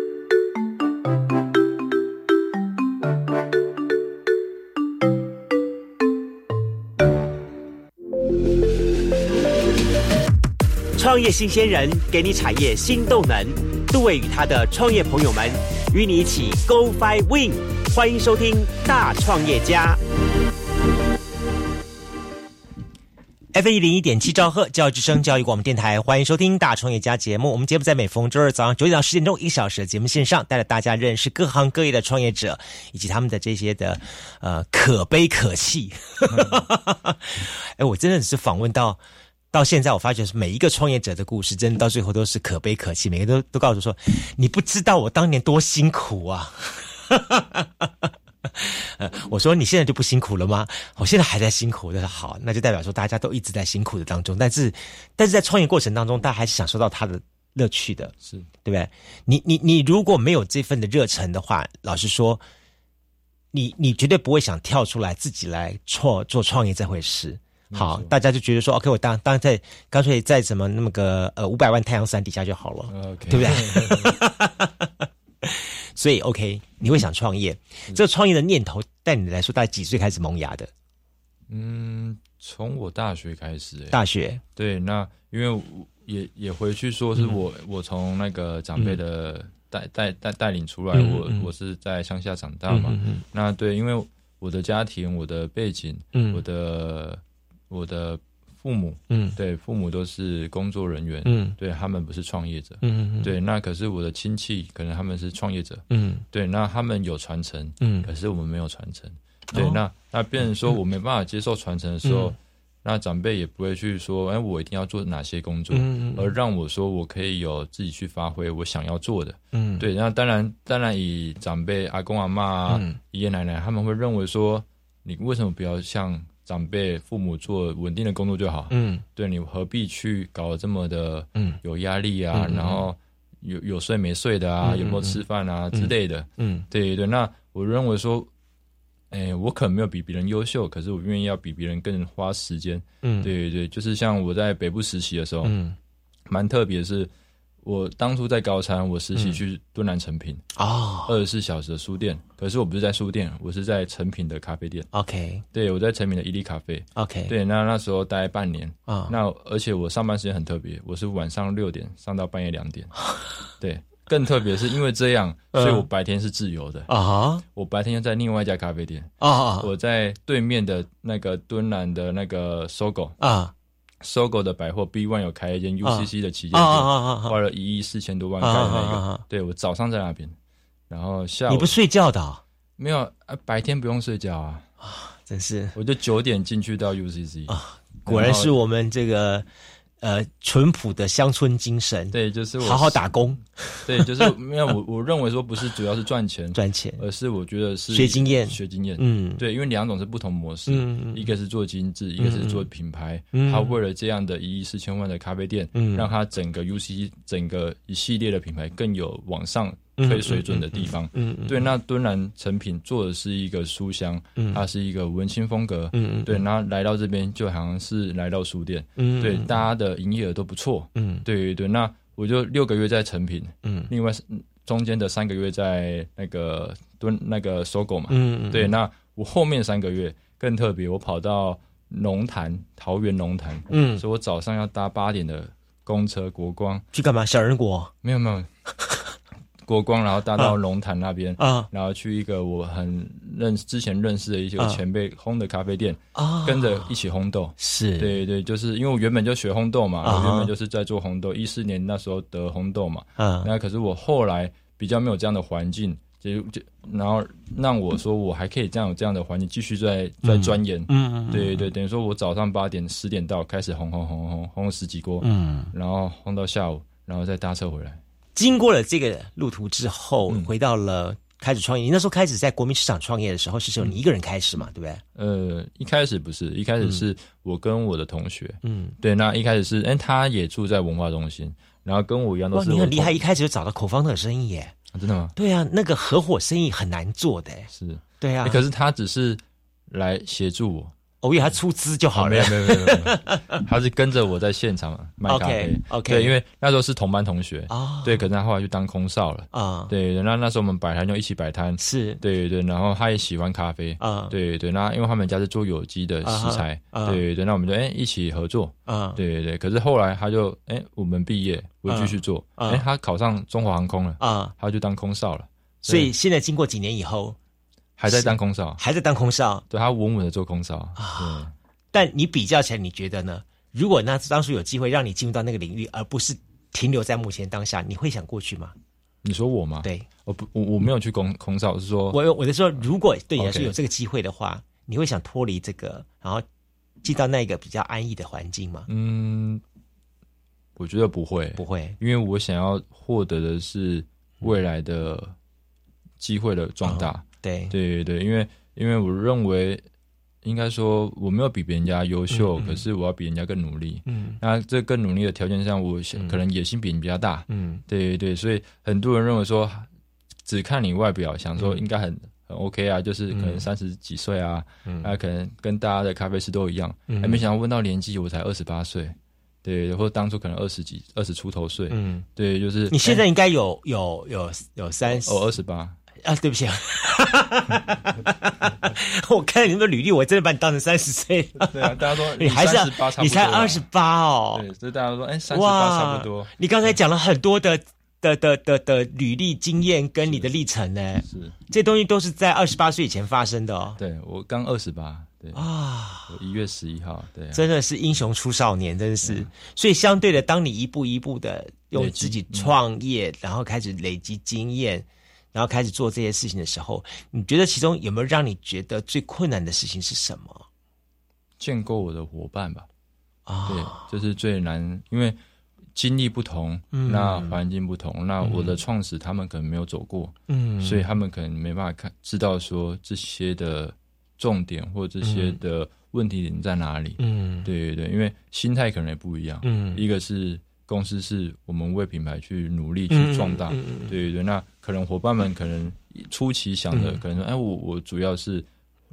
创业新鲜人给你产业新动能，杜伟与他的创业朋友们与你一起 Go Fly Win，欢迎收听大创业家。F 一零一点七兆赫教育之声教育广播电台，欢迎收听大创业家节目。我们节目在每逢周日早上九点到十点钟一小时的节目线上，带着大家认识各行各业的创业者以及他们的这些的呃可悲可气。哎，我真的是访问到。到现在，我发觉是每一个创业者的故事，真的到最后都是可悲可泣。每个都都告诉说，你不知道我当年多辛苦啊！我说你现在就不辛苦了吗？我现在还在辛苦。他说好，那就代表说大家都一直在辛苦的当中。但是，但是在创业过程当中，大家还是享受到他的乐趣的，是对不对？你你你如果没有这份的热忱的话，老实说，你你绝对不会想跳出来自己来创做创业这回事。好，大家就觉得说，OK，我当当在干脆在什么那么个呃五百万太阳伞底下就好了，对不对？所以 OK，你会想创业，这个创业的念头带你来说，大概几岁开始萌芽的？嗯，从我大学开始。大学对，那因为也也回去说是我我从那个长辈的带带带带领出来，我我是在乡下长大嘛。那对，因为我的家庭，我的背景，我的。我的父母，嗯，对，父母都是工作人员，嗯，对他们不是创业者，嗯嗯对，那可是我的亲戚，可能他们是创业者，嗯，对，那他们有传承，嗯，可是我们没有传承，对，那那别人说我没办法接受传承的时候，那长辈也不会去说，哎，我一定要做哪些工作，嗯而让我说我可以有自己去发挥我想要做的，嗯，对，那当然，当然以长辈阿公阿妈、爷爷奶奶他们会认为说，你为什么不要像。长辈、父母做稳定的工作就好。嗯，对你何必去搞这么的嗯有压力啊？然后有有睡没睡的啊？有没有吃饭啊之类的？嗯，对对。那我认为说，哎，我可能没有比别人优秀，可是我愿意要比别人更花时间。嗯，对对对，就是像我在北部实习的时候，嗯，蛮特别是。我当初在高餐，我实习去敦南成品啊，二十四小时的书店。可是我不是在书店，我是在成品的咖啡店。OK，对，我在成品的伊利咖啡。OK，对，那那时候待半年啊。那而且我上班时间很特别，我是晚上六点上到半夜两点。对，更特别是因为这样，所以我白天是自由的啊。我白天在另外一家咖啡店啊，我在对面的那个敦南的那个搜狗啊。搜狗的百货 B One 有开一间 UCC 的旗舰店，花了一亿四千多万盖那个。对我早上在那边，然后下午你不睡觉的？没有啊，白天不用睡觉啊。啊，真是！我就九点进去到 UCC 啊，果然是我们这个。呃，淳朴的乡村精神，对，就是好好打工，对，就是没有我我认为说不是主要是赚钱赚钱，而是我觉得是学经验学经验，嗯，对，因为两种是不同模式，嗯，一个是做精致，一个是做品牌，他为了这样的一亿四千万的咖啡店，嗯，让他整个 UC 整个一系列的品牌更有往上。推水准的地方，嗯，对，那敦南成品做的是一个书香，嗯，它是一个文青风格，嗯，对，然后来到这边就好像是来到书店，嗯，对，大家的营业额都不错，嗯，对对对，那我就六个月在成品，嗯，另外中间的三个月在那个蹲那个搜狗嘛，嗯对，那我后面三个月更特别，我跑到龙潭桃园龙潭，嗯，所以我早上要搭八点的公车国光去干嘛？小人国？没有没有。国光，然后搭到龙潭那边，啊，然后去一个我很认之前认识的一些前辈烘的咖啡店，啊，跟着一起烘豆，是。对对，就是因为我原本就学烘豆嘛，我原本就是在做烘豆，一四年那时候得烘豆嘛，嗯，那可是我后来比较没有这样的环境，就就然后让我说我还可以这样有这样的环境继续在在钻研，嗯嗯，对对，等于说我早上八点十点到开始烘烘烘烘烘十几锅，嗯，然后烘到下午，然后再搭车回来。经过了这个路途之后，回到了开始创业。你那时候开始在国民市场创业的时候，是只有你一个人开始嘛？对不对？呃，一开始不是，一开始是我跟我的同学。嗯，对，那一开始是，哎，他也住在文化中心，然后跟我一样都是。你很厉害，一开始就找到口方的生意耶？真的吗？对啊，那个合伙生意很难做的。是，对啊。可是他只是来协助我。我以为他出资就好了，没有没有没有，他是跟着我在现场卖咖啡。OK，对，因为那时候是同班同学。啊，对，可是他后来去当空少了。啊，对，那那时候我们摆摊就一起摆摊，是。对对，然后他也喜欢咖啡。啊，对对，那因为他们家是做有机的食材，对对，那我们就哎一起合作。啊，对对对，可是后来他就哎我们毕业我继续做，哎他考上中华航空了啊，他就当空少了，所以现在经过几年以后。还在当空少，还在当空少，对他稳稳的做空少啊。但你比较起来，你觉得呢？如果那当初有机会让你进入到那个领域，而不是停留在目前当下，你会想过去吗？你说我吗？对，我不，我我没有去空空少，是说，我我是说，如果对你来说有这个机会的话，你会想脱离这个，然后进到那个比较安逸的环境吗？嗯，我觉得不会，不会，因为我想要获得的是未来的机会的壮大。对对对因为因为我认为，应该说我没有比别人家优秀，可是我要比人家更努力。嗯，那这更努力的条件上，我可能野心比你比较大。嗯，对对对，所以很多人认为说，只看你外表，想说应该很很 OK 啊，就是可能三十几岁啊，那可能跟大家的咖啡师都一样。还没想到问到年纪，我才二十八岁，对，或者当初可能二十几、二十出头岁。嗯，对，就是你现在应该有有有有三十哦，二十八。啊，对不起啊！我看你们的履历，我真的把你当成三十岁。对啊，大家说你还是你才二十八哦。对，所以大家说，哎，三十八差不多。你刚才讲了很多的的的的的履历经验跟你的历程呢，是这东西都是在二十八岁以前发生的哦。对我刚二十八，对啊，一月十一号，对，真的是英雄出少年，真的是。所以相对的，当你一步一步的用自己创业，然后开始累积经验。然后开始做这些事情的时候，你觉得其中有没有让你觉得最困难的事情是什么？建构我的伙伴吧，啊，对，这是最难，因为经历不同，那环境不同，那我的创始他们可能没有走过，嗯，所以他们可能没办法看知道说这些的重点或这些的问题点在哪里，嗯，对对对，因为心态可能也不一样，嗯，一个是。公司是我们为品牌去努力去壮大，对对对。那可能伙伴们可能初期想的可能说，哎，我我主要是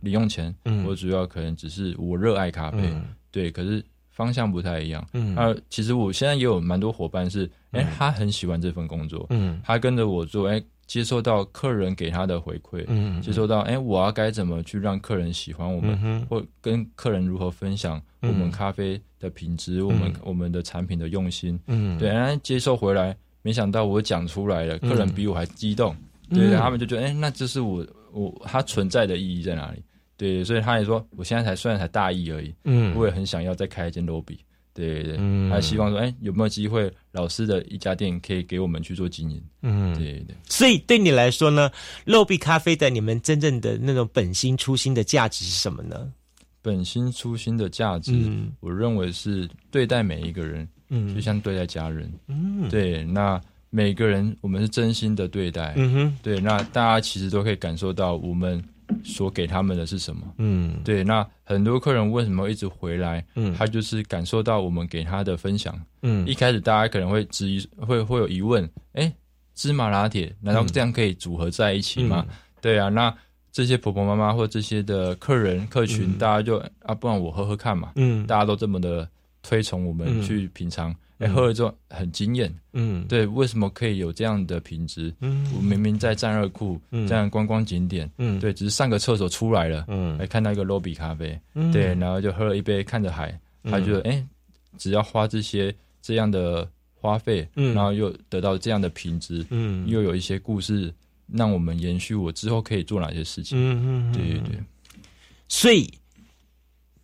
零用钱，我主要可能只是我热爱咖啡，对，可是方向不太一样。嗯，那其实我现在也有蛮多伙伴是，哎，他很喜欢这份工作，嗯，他跟着我做，哎。接收到客人给他的回馈，嗯，接收到，哎，我要该怎么去让客人喜欢我们，或跟客人如何分享我们咖啡的品质，我们我们的产品的用心，嗯，对，然后接受回来，没想到我讲出来了，客人比我还激动，对，他们就觉得，哎，那这是我我它存在的意义在哪里？对，所以他也说，我现在才虽然才大一而已，嗯，我也很想要再开一间 lobby。对对，还希望说，哎，有没有机会，老师的一家店可以给我们去做经营？嗯，对对。所以对你来说呢，肉币咖啡的你们真正的那种本心初心的价值是什么呢？本心初心的价值，我认为是对待每一个人，嗯，就像对待家人，嗯，对。那每个人，我们是真心的对待，嗯哼，对。那大家其实都可以感受到我们。所给他们的是什么？嗯，对。那很多客人为什么一直回来？嗯，他就是感受到我们给他的分享。嗯，一开始大家可能会质疑，会会有疑问：哎，芝麻拿铁难道这样可以组合在一起吗？对啊，那这些婆婆妈妈或这些的客人客群，大家就啊，不然我喝喝看嘛。嗯，大家都这么的推崇我们去品尝。哎，喝了之后很惊艳，嗯，对，为什么可以有这样的品质？嗯，我明明在战热库这样观光景点，嗯，对，只是上个厕所出来了，嗯，还看到一个 lobby 咖啡，嗯，对，然后就喝了一杯，看着海，他觉得，哎，只要花这些这样的花费，嗯，然后又得到这样的品质，嗯，又有一些故事让我们延续，我之后可以做哪些事情？嗯嗯，对对对，所以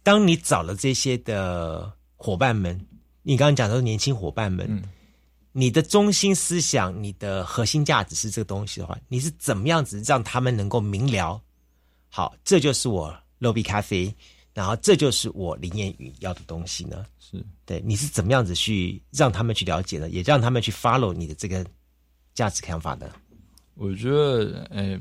当你找了这些的伙伴们。你刚刚讲的是年轻伙伴们，你的中心思想、你的核心价值是这个东西的话，你是怎么样子让他们能够明了？好，这就是我 lobby 咖啡，然后这就是我林彦宇要的东西呢？是对，你是怎么样子去让他们去了解的，也让他们去 follow 你的这个价值看法的？我觉得，哎。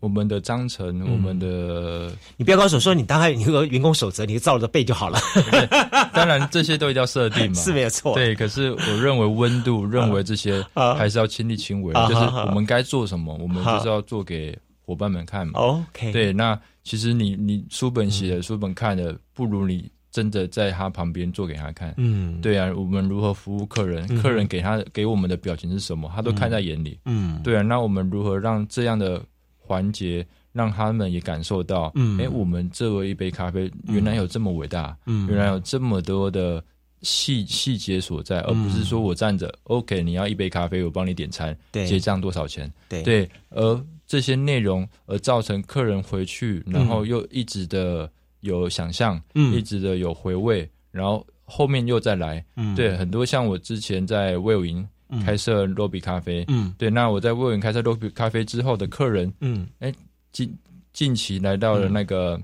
我们的章程，我们的，你不要告诉我说你大概你有个员工守则，你就照着背就好了。当然这些都一定要设定嘛，是没有错。对，可是我认为温度，认为这些还是要亲力亲为，就是我们该做什么，我们就是要做给伙伴们看嘛。OK，对，那其实你你书本写的，书本看的，不如你真的在他旁边做给他看。嗯，对啊，我们如何服务客人，客人给他给我们的表情是什么，他都看在眼里。嗯，对啊，那我们如何让这样的。环节让他们也感受到，嗯。哎，我们这为一杯咖啡，原来有这么伟大，嗯。原来有这么多的细细节所在，而不是说我站着，OK，你要一杯咖啡，我帮你点餐，结账多少钱？对，而这些内容而造成客人回去，然后又一直的有想象，一直的有回味，然后后面又再来，对，很多像我之前在魏有营。开设罗比咖啡，嗯，对，那我在魏文开设罗比咖啡之后的客人，嗯，哎，近近期来到了那个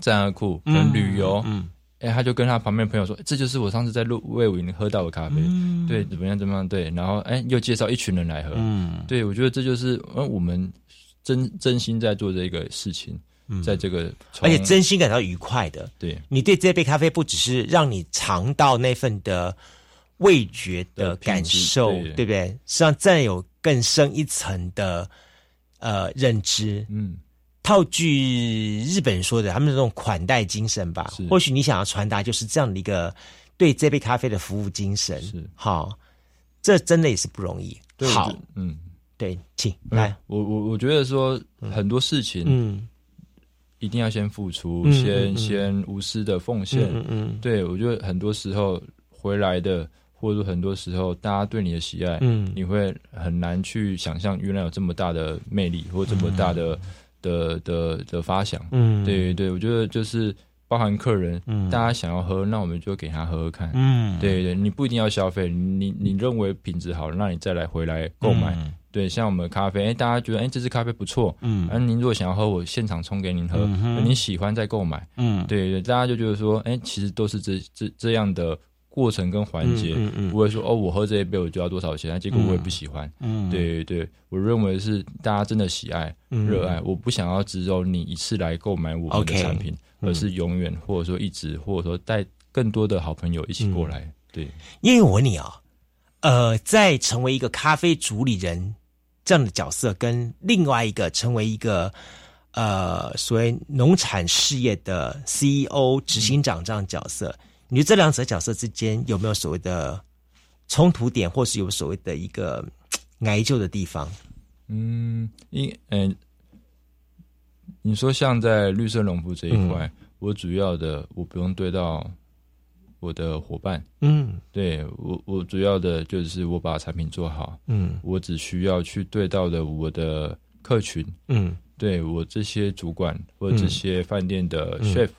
战二库跟旅游，嗯，哎，他就跟他旁边朋友说，这就是我上次在路魏文喝到的咖啡，嗯。对，怎么样怎么样，对，然后哎，又介绍一群人来喝，嗯，对我觉得这就是呃我们真真心在做这个事情，在这个而且真心感到愉快的，对。你对这杯咖啡不只是让你尝到那份的。味觉的感受，对不对？实际上再有更深一层的呃认知。嗯，套句日本人说的，他们这种款待精神吧。或许你想要传达就是这样的一个对这杯咖啡的服务精神。是好，这真的也是不容易。好，嗯，对，请来。我我我觉得说很多事情，嗯，一定要先付出，先先无私的奉献。嗯嗯，对我觉得很多时候回来的。或者说很多时候，大家对你的喜爱，嗯，你会很难去想象，原来有这么大的魅力，或这么大的的的的发想，嗯，对对，我觉得就是包含客人，嗯，大家想要喝，那我们就给他喝喝看，嗯，对对，你不一定要消费，你你认为品质好，那你再来回来购买，对，像我们咖啡，哎，大家觉得哎这支咖啡不错，嗯，而您如果想要喝，我现场冲给您喝，你喜欢再购买，嗯，对对，大家就觉得说，哎，其实都是这这这样的。过程跟环节，不会说哦，我喝这一杯我就要多少钱，结果我也不喜欢。嗯，对对，我认为是大家真的喜爱、热爱，我不想要只有你一次来购买我们的产品，而是永远或者说一直，或者说带更多的好朋友一起过来。对，因为我问你啊，呃，在成为一个咖啡主理人。这样的角色，跟另外一个成为一个呃所谓农产事业的 CEO 执行长这样角色，你这两者角色之间有没有所谓的冲突点，或是有所谓的一个挨救的地方？嗯，因嗯，你说像在绿色农夫这一块，我主要的我不用对到。我的伙伴，嗯，对我，我主要的就是我把产品做好，嗯，我只需要去对到的我的客群，嗯，对我这些主管或者这些饭店的 chef，嗯，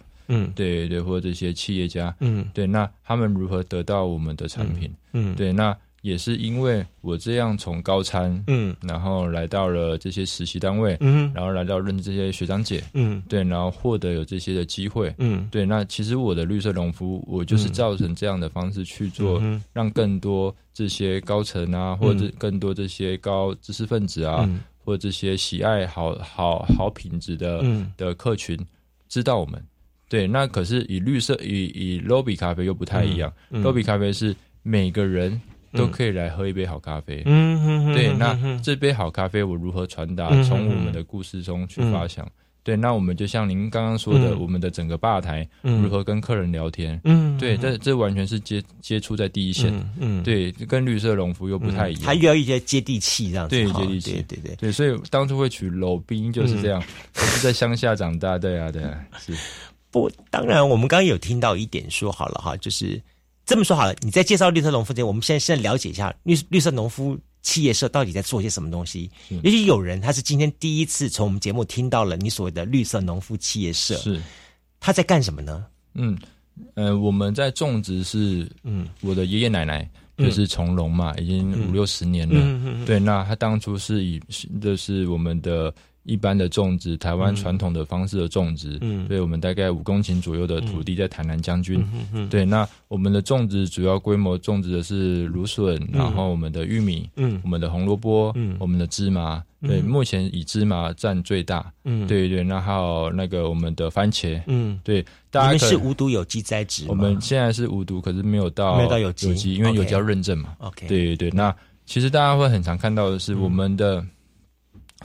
对对，或者这些企业家，嗯，对，那他们如何得到我们的产品，嗯，对，那。也是因为我这样从高参，嗯，然后来到了这些实习单位，嗯，然后来到认识这些学长姐，嗯，对，然后获得有这些的机会，嗯，对，那其实我的绿色农夫，我就是造成这样的方式去做，嗯让更多这些高层啊，或者更多这些高知识分子啊，或这些喜爱好好好品质的的客群知道我们，对，那可是以绿色以以 lobby 咖啡又不太一样，lobby 咖啡是每个人。都可以来喝一杯好咖啡。嗯，对，那这杯好咖啡我如何传达？从我们的故事中去发想。对，那我们就像您刚刚说的，我们的整个吧台如何跟客人聊天？嗯，对，这这完全是接接触在第一线。嗯，对，跟绿色农夫又不太一样，还要一些接地气这样子。对，接地气，对对对。所以当初会取楼兵就是这样，我是在乡下长大，对啊，对啊，是。不，当然我们刚刚有听到一点说好了哈，就是。这么说好了，你在介绍绿色农夫之前，我们现在先了解一下绿绿色农夫企业社到底在做些什么东西。也许有人他是今天第一次从我们节目听到了你所谓的绿色农夫企业社，是他在干什么呢？嗯，呃，我们在种植是，嗯，我的爷爷奶奶就是从龙嘛，已经五六十年了。对，那他当初是以就是我们的。一般的种植，台湾传统的方式的种植，嗯，对我们大概五公顷左右的土地在台南将军，嗯嗯对，那我们的种植主要规模种植的是芦笋，然后我们的玉米，嗯，我们的红萝卜，嗯，我们的芝麻，对，目前以芝麻占最大，嗯，对对，那还有那个我们的番茄，嗯，对，大家是无毒有机栽植，我们现在是无毒，可是没有到没有到有机，因为有机要认证嘛，OK，对对对，那其实大家会很常看到的是我们的。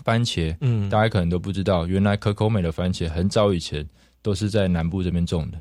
番茄，嗯，大家可能都不知道，原来可口美的番茄很早以前都是在南部这边种的。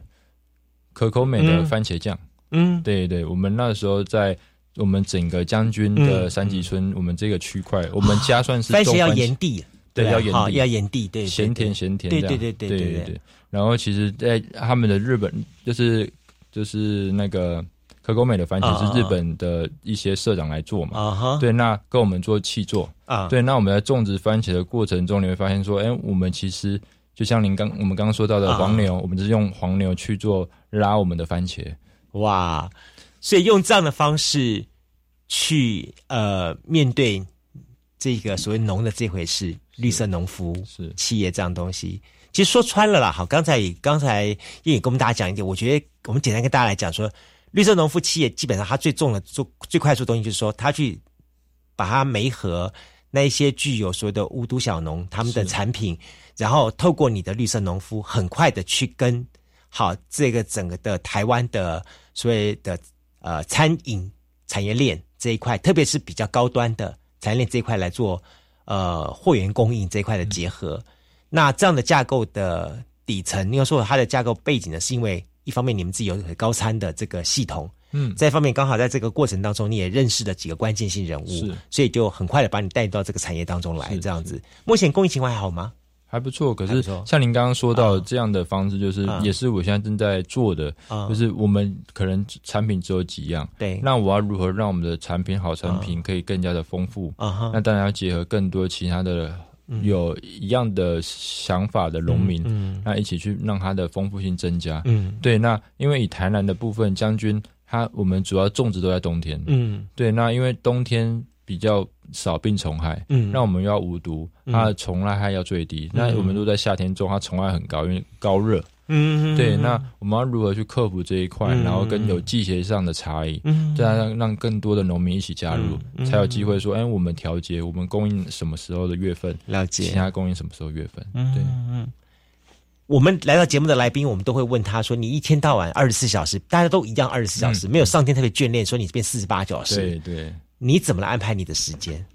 可口美的番茄酱，嗯，对对，我们那时候在我们整个将军的三吉村，我们这个区块，我们家算是番茄要炎地，对，要炎地，要炎地，对，咸甜咸甜，对对对。对对对。然后其实，在他们的日本，就是就是那个。可口美的番茄是日本的一些社长来做嘛？对，那跟我们做气做啊。对，那我们在种植番茄的过程中，你会发现说，哎，我们其实就像您刚我们刚刚说到的黄牛，我们是用黄牛去做拉我们的番茄。哇，所以用这样的方式去呃面对这个所谓农的这回事，绿色农夫是企业这样东西，其实说穿了啦。好，刚才刚才也跟我们大家讲一点，我觉得我们简单跟大家来讲说。绿色农夫企业基本上，它最重的、做最快速的东西，就是说，它去把它媒合那一些具有所谓的无毒小农他们的产品，然后透过你的绿色农夫，很快的去跟好这个整个的台湾的所谓的呃餐饮产业链这一块，特别是比较高端的产业链这一块来做呃货源供应这一块的结合。那这样的架构的底层，你要说它的架构背景呢，是因为。一方面，你们自己有高参的这个系统，嗯，再一方面，刚好在这个过程当中，你也认识了几个关键性人物，是，所以就很快的把你带到这个产业当中来，这样子。目前供应情况还好吗？还不错，可是像您刚刚说到这样的方式，就是也是我现在正在做的，就是我们可能产品只有几样，对，那我要如何让我们的产品好产品可以更加的丰富？啊那当然要结合更多其他的。有一样的想法的农民，嗯那一起去让它的丰富性增加。嗯，对，那因为以台南的部分，将军他我们主要种植都在冬天。嗯，对，那因为冬天比较少病虫害，嗯，那我们要无毒，它的虫害要最低。那我们都在夏天种，它虫害很高，因为高热。嗯，对，那我们要如何去克服这一块，然后跟有季节上的差异，这样让让更多的农民一起加入，才有机会说，哎，我们调节，我们供应什么时候的月份，了解，其他供应什么时候月份，对。嗯，我们来到节目的来宾，我们都会问他说，你一天到晚二十四小时，大家都一样二十四小时，没有上天特别眷恋说你变四十八小时，对对，你怎么来安排你的时间？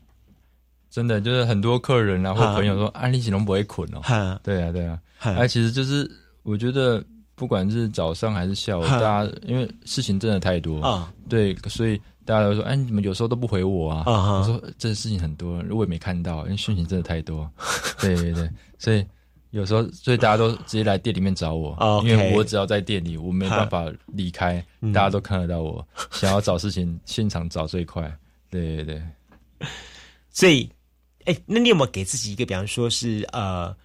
真的就是很多客人啊或朋友说，安利锦龙不会捆哦。对啊，对啊。哎，其实就是我觉得，不管是早上还是下午，大家因为事情真的太多啊，对，所以大家都说，哎，你们有时候都不回我啊。我说这事情很多，我也没看到，因为讯息真的太多。对对对，所以有时候，所以大家都直接来店里面找我，因为我只要在店里，我没办法离开，大家都看得到我。想要找事情，现场找最快。对对对，所以。哎，那你有没有给自己一个，比方说是呃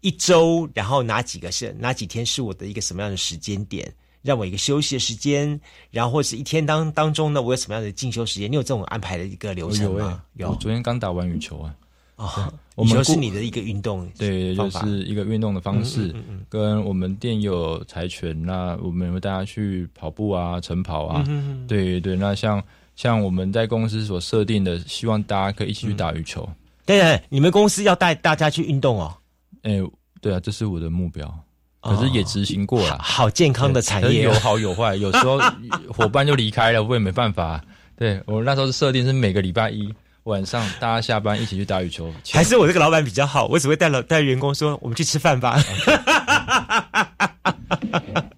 一周，然后哪几个是哪几天是我的一个什么样的时间点，让我一个休息的时间，然后或者是一天当当中呢，我有什么样的进修时间？你有这种安排的一个流程吗？有，昨天刚打完羽球啊。哦，羽球是你的一个运动，对，就是一个运动的方式。跟我们店有柴犬，那我们会大家去跑步啊，晨跑啊。对对，那像。像我们在公司所设定的，希望大家可以一起去打羽球。对对，你们公司要带大家去运动哦。哎，对啊，这是我的目标，可是也执行过了。好健康的产业，有好有坏，有时候 伙伴就离开了，我也没办法。对我那时候是设定是每个礼拜一晚上大家下班一起去打羽球。还是我这个老板比较好，我只会带老带员工说我们去吃饭吧。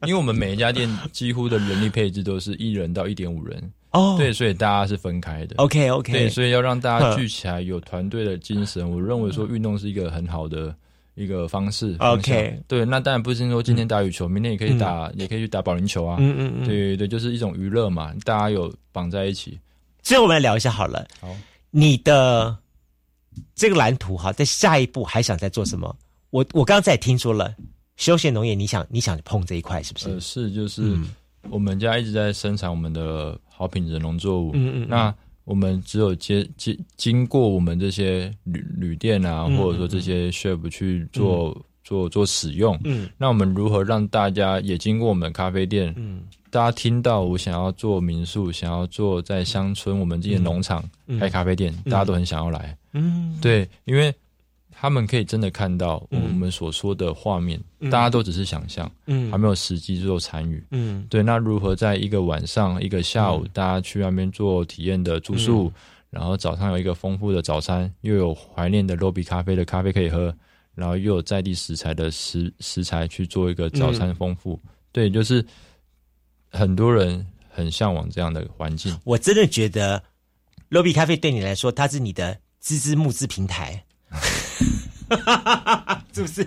因为我们每一家店几乎的人力配置都是一人到一点五人。哦，对，所以大家是分开的。OK，OK，对，所以要让大家聚起来，有团队的精神。我认为说运动是一个很好的一个方式。OK，对，那当然不是说今天打羽球，明天也可以打，也可以去打保龄球啊。嗯嗯嗯，对对，就是一种娱乐嘛，大家有绑在一起。所以我们来聊一下好了。好，你的这个蓝图哈，在下一步还想再做什么？我我刚才也听说了休闲农业，你想你想碰这一块是不是？是，就是我们家一直在生产我们的。好品质的农作物，嗯嗯，那我们只有接经经过我们这些旅旅店啊，或者说这些 shop 去做做做使用，嗯，那我们如何让大家也经过我们的咖啡店，嗯，大家听到我想要做民宿，想要做在乡村我们这些农场开咖啡店，大家都很想要来，嗯，对，因为。他们可以真的看到我们所说的画面，大家都只是想象，嗯还没有实际做参与。嗯，对。那如何在一个晚上、一个下午，大家去那边做体验的住宿，然后早上有一个丰富的早餐，又有怀念的罗比咖啡的咖啡可以喝，然后又有在地食材的食食材去做一个早餐丰富。对，就是很多人很向往这样的环境。我真的觉得罗比咖啡对你来说，它是你的资资募资平台。是不是？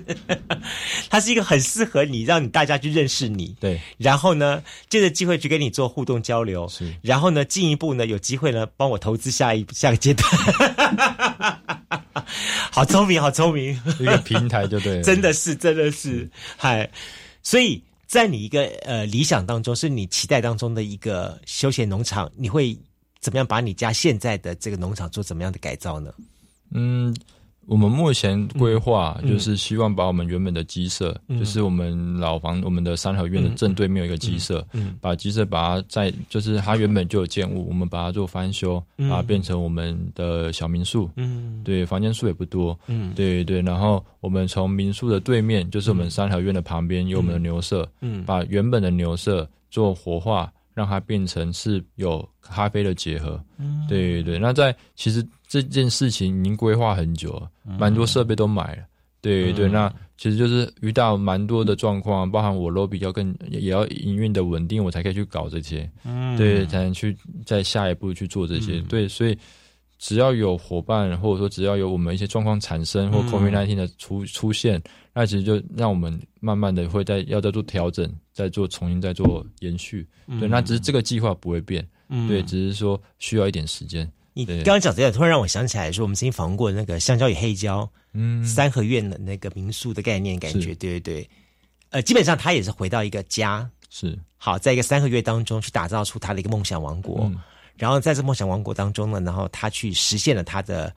它是一个很适合你，让你大家去认识你。对，然后呢，借着机会去跟你做互动交流。是，然后呢，进一步呢，有机会呢，帮我投资下一 下个阶段。好聪明，好聪明，一个平台就对，真的是，真的是，嗨。所以在你一个呃理想当中，是你期待当中的一个休闲农场，你会怎么样把你家现在的这个农场做怎么样的改造呢？嗯。我们目前规划就是希望把我们原本的鸡舍，就是我们老房我们的三合院的正对面有一个鸡舍，把鸡舍把它在就是它原本就有建物，我们把它做翻修，把它变成我们的小民宿。嗯，对，房间数也不多。嗯，对对。然后我们从民宿的对面，就是我们三合院的旁边有我们的牛舍，嗯，把原本的牛舍做活化，让它变成是有咖啡的结合。嗯，对对。那在其实。这件事情已经规划很久了，蛮多设备都买了。对对，那其实就是遇到蛮多的状况，包含我 lobby 要更也要营运的稳定，我才可以去搞这些。嗯，对，才能去在下一步去做这些。对，所以只要有伙伴，或者说只要有我们一些状况产生，或 COVID nineteen 的出出现，那其实就让我们慢慢的会在要再做调整，再做重新再做延续。对，那只是这个计划不会变。嗯，对，只是说需要一点时间。你刚刚讲这个，突然让我想起来，说我们曾经访问过那个香蕉与黑胶，嗯，三合院的那个民宿的概念，感觉对对对，呃，基本上他也是回到一个家，是。好，在一个三合院当中去打造出他的一个梦想王国，然后在这梦想王国当中呢，然后他去实现了他的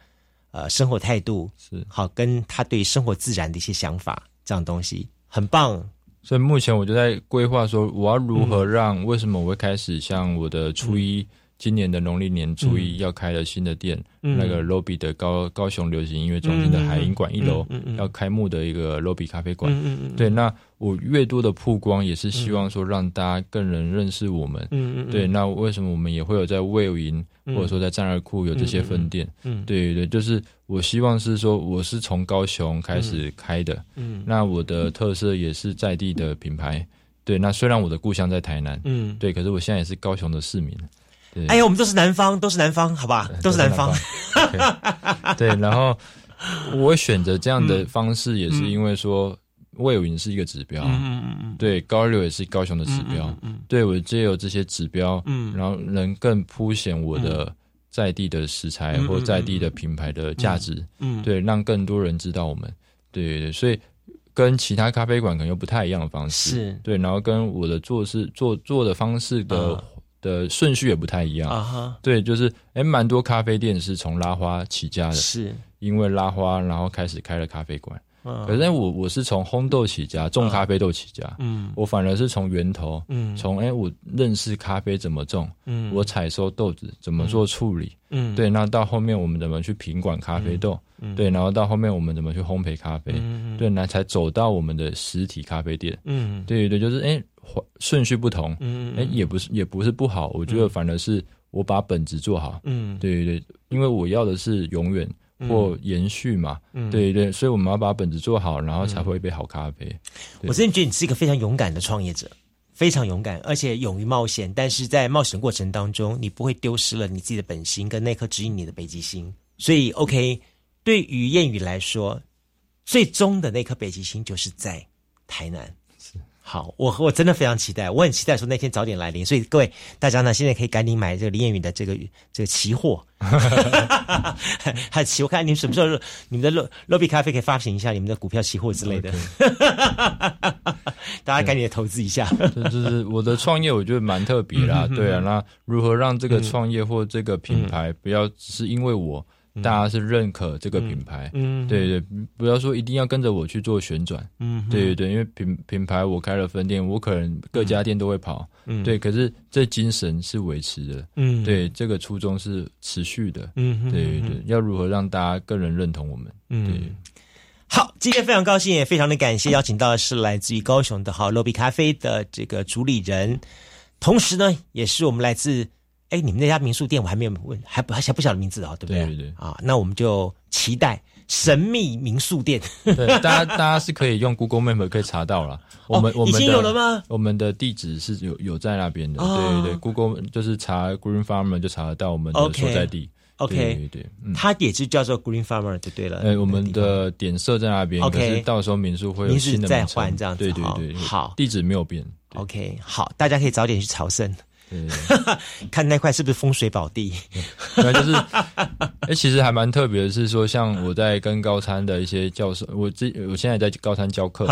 呃生活态度，是。好，跟他对生活自然的一些想法，这样东西很棒。所以目前我就在规划说，我要如何让为什么我会开始像我的初一。今年的农历年初一要开了新的店，那个 Lobby 的高高雄流行音乐中心的海音馆一楼要开幕的一个 Lobby 咖啡馆。对，那我越多的曝光，也是希望说让大家更能认识我们。对，那为什么我们也会有在魏营或者说在战二库有这些分店？对对，就是我希望是说我是从高雄开始开的。嗯，那我的特色也是在地的品牌。对，那虽然我的故乡在台南，嗯，对，可是我现在也是高雄的市民。哎呀，我们都是南方，都是南方，好吧，都是南方。对，然后我选择这样的方式，也是因为说魏有云是一个指标，嗯嗯嗯，对，高六也是高雄的指标，嗯，对我借由这些指标，嗯，然后能更凸显我的在地的食材或在地的品牌的价值，嗯，对，让更多人知道我们，对对，所以跟其他咖啡馆可能又不太一样的方式，是。对，然后跟我的做事做做的方式的。的顺序也不太一样。啊哈，对，就是哎，蛮多咖啡店是从拉花起家的，是。因为拉花，然后开始开了咖啡馆。可是我我是从烘豆起家，种咖啡豆起家，嗯，我反而是从源头，嗯，从哎我认识咖啡怎么种，嗯，我采收豆子怎么做处理，嗯，对，那到后面我们怎么去品管咖啡豆，对，然后到后面我们怎么去烘焙咖啡，嗯对，那才走到我们的实体咖啡店，嗯，对对，就是哎。顺序不同，嗯，哎，也不是，也不是不好，我觉得反而是我把本子做好，嗯，对对对，因为我要的是永远或延续嘛，嗯，对对，所以我们要把本子做好，然后才会一杯好咖啡。我真的觉得你是一个非常勇敢的创业者，非常勇敢，而且勇于冒险，但是在冒险过程当中，你不会丢失了你自己的本心跟那颗指引你的北极星。所以，OK，对于谚语来说，最终的那颗北极星就是在台南。好，我我真的非常期待，我很期待说那天早点来临。所以各位大家呢，现在可以赶紧买这个林彦宇的这个这个期货，还期我看你们什么时候你们的乐乐比咖啡可以发行一下你们的股票期货之类的，大家赶紧投资一下。就是我的创业，我觉得蛮特别啦，对啊，那如何让这个创业或这个品牌不要只是因为我。大家是认可这个品牌，嗯，对对，不要说一定要跟着我去做旋转，嗯，对对对，因为品品牌我开了分店，我可能各家店都会跑，嗯，对，可是这精神是维持的，嗯，对，这个初衷是持续的，嗯，对对对，要如何让大家更能认同我们，嗯，对，好，今天非常高兴，也非常的感谢邀请到的是来自于高雄的好 Lobby 咖啡的这个主理人，同时呢，也是我们来自。哎，你们那家民宿店我还没有问，还不还不晓得名字啊，对不对？对对啊，那我们就期待神秘民宿店。对，大家大家是可以用 Google Map 可以查到了。我们我们已经有了吗？我们的地址是有有在那边的。对对对，Google 就是查 Green Farmer 就查得到我们的所在地。OK，对对，它也是叫做 Green Farmer 就对了。哎，我们的点设在那边。OK，到时候民宿会有新的再换这样子。对对对，好，地址没有变。OK，好，大家可以早点去朝圣。看那块是不是风水宝地？那就是，哎，其实还蛮特别的，是说，像我在跟高餐的一些教授，我这我现在在高餐教课，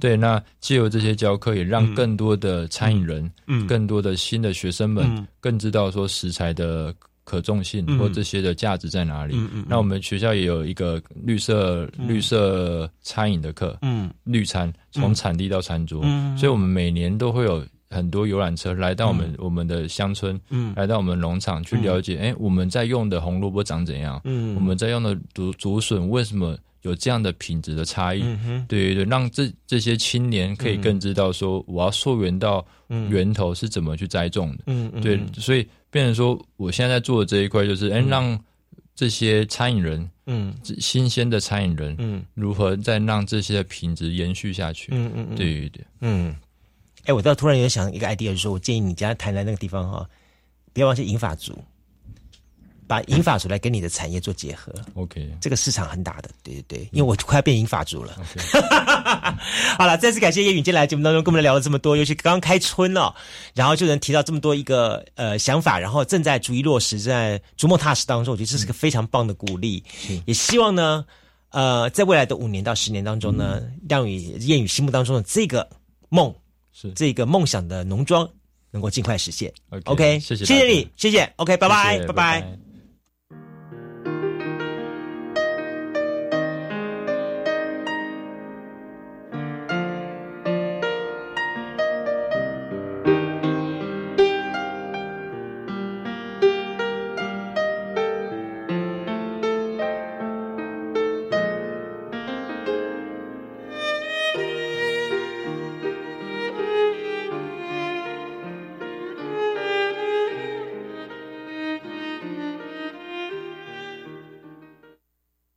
对，那借由这些教课，也让更多的餐饮人，嗯，更多的新的学生们，更知道说食材的可重性或这些的价值在哪里。那我们学校也有一个绿色绿色餐饮的课，嗯，绿餐从产地到餐桌，所以我们每年都会有。很多游览车来到我们我们的乡村，嗯，来到我们农场去了解，哎，我们在用的红萝卜长怎样？嗯，我们在用的竹竹笋为什么有这样的品质的差异？对对对，让这这些青年可以更知道说，我要溯源到源头是怎么去栽种的。嗯嗯，对，所以变成说，我现在在做的这一块就是，哎，让这些餐饮人，嗯，新鲜的餐饮人，嗯，如何再让这些品质延续下去？嗯嗯嗯，对对对，嗯。哎，我倒突然有想一个 idea，就是说我建议你家台南那个地方哈，不要忘记银发族，把银发族来跟你的产业做结合。OK，这个市场很大的，对对对，因为我快要变银发族了。好了，再次感谢叶允今天来节目当中跟我们聊了这么多，尤其刚刚开春哦，然后就能提到这么多一个呃想法，然后正在逐一落实，在逐梦踏实当中，我觉得这是个非常棒的鼓励。也希望呢，呃，在未来的五年到十年当中呢，让与谚语心目当中的这个梦。是这个梦想的农庄能够尽快实现。OK，谢谢，谢谢你，谢谢。OK，拜拜，拜拜。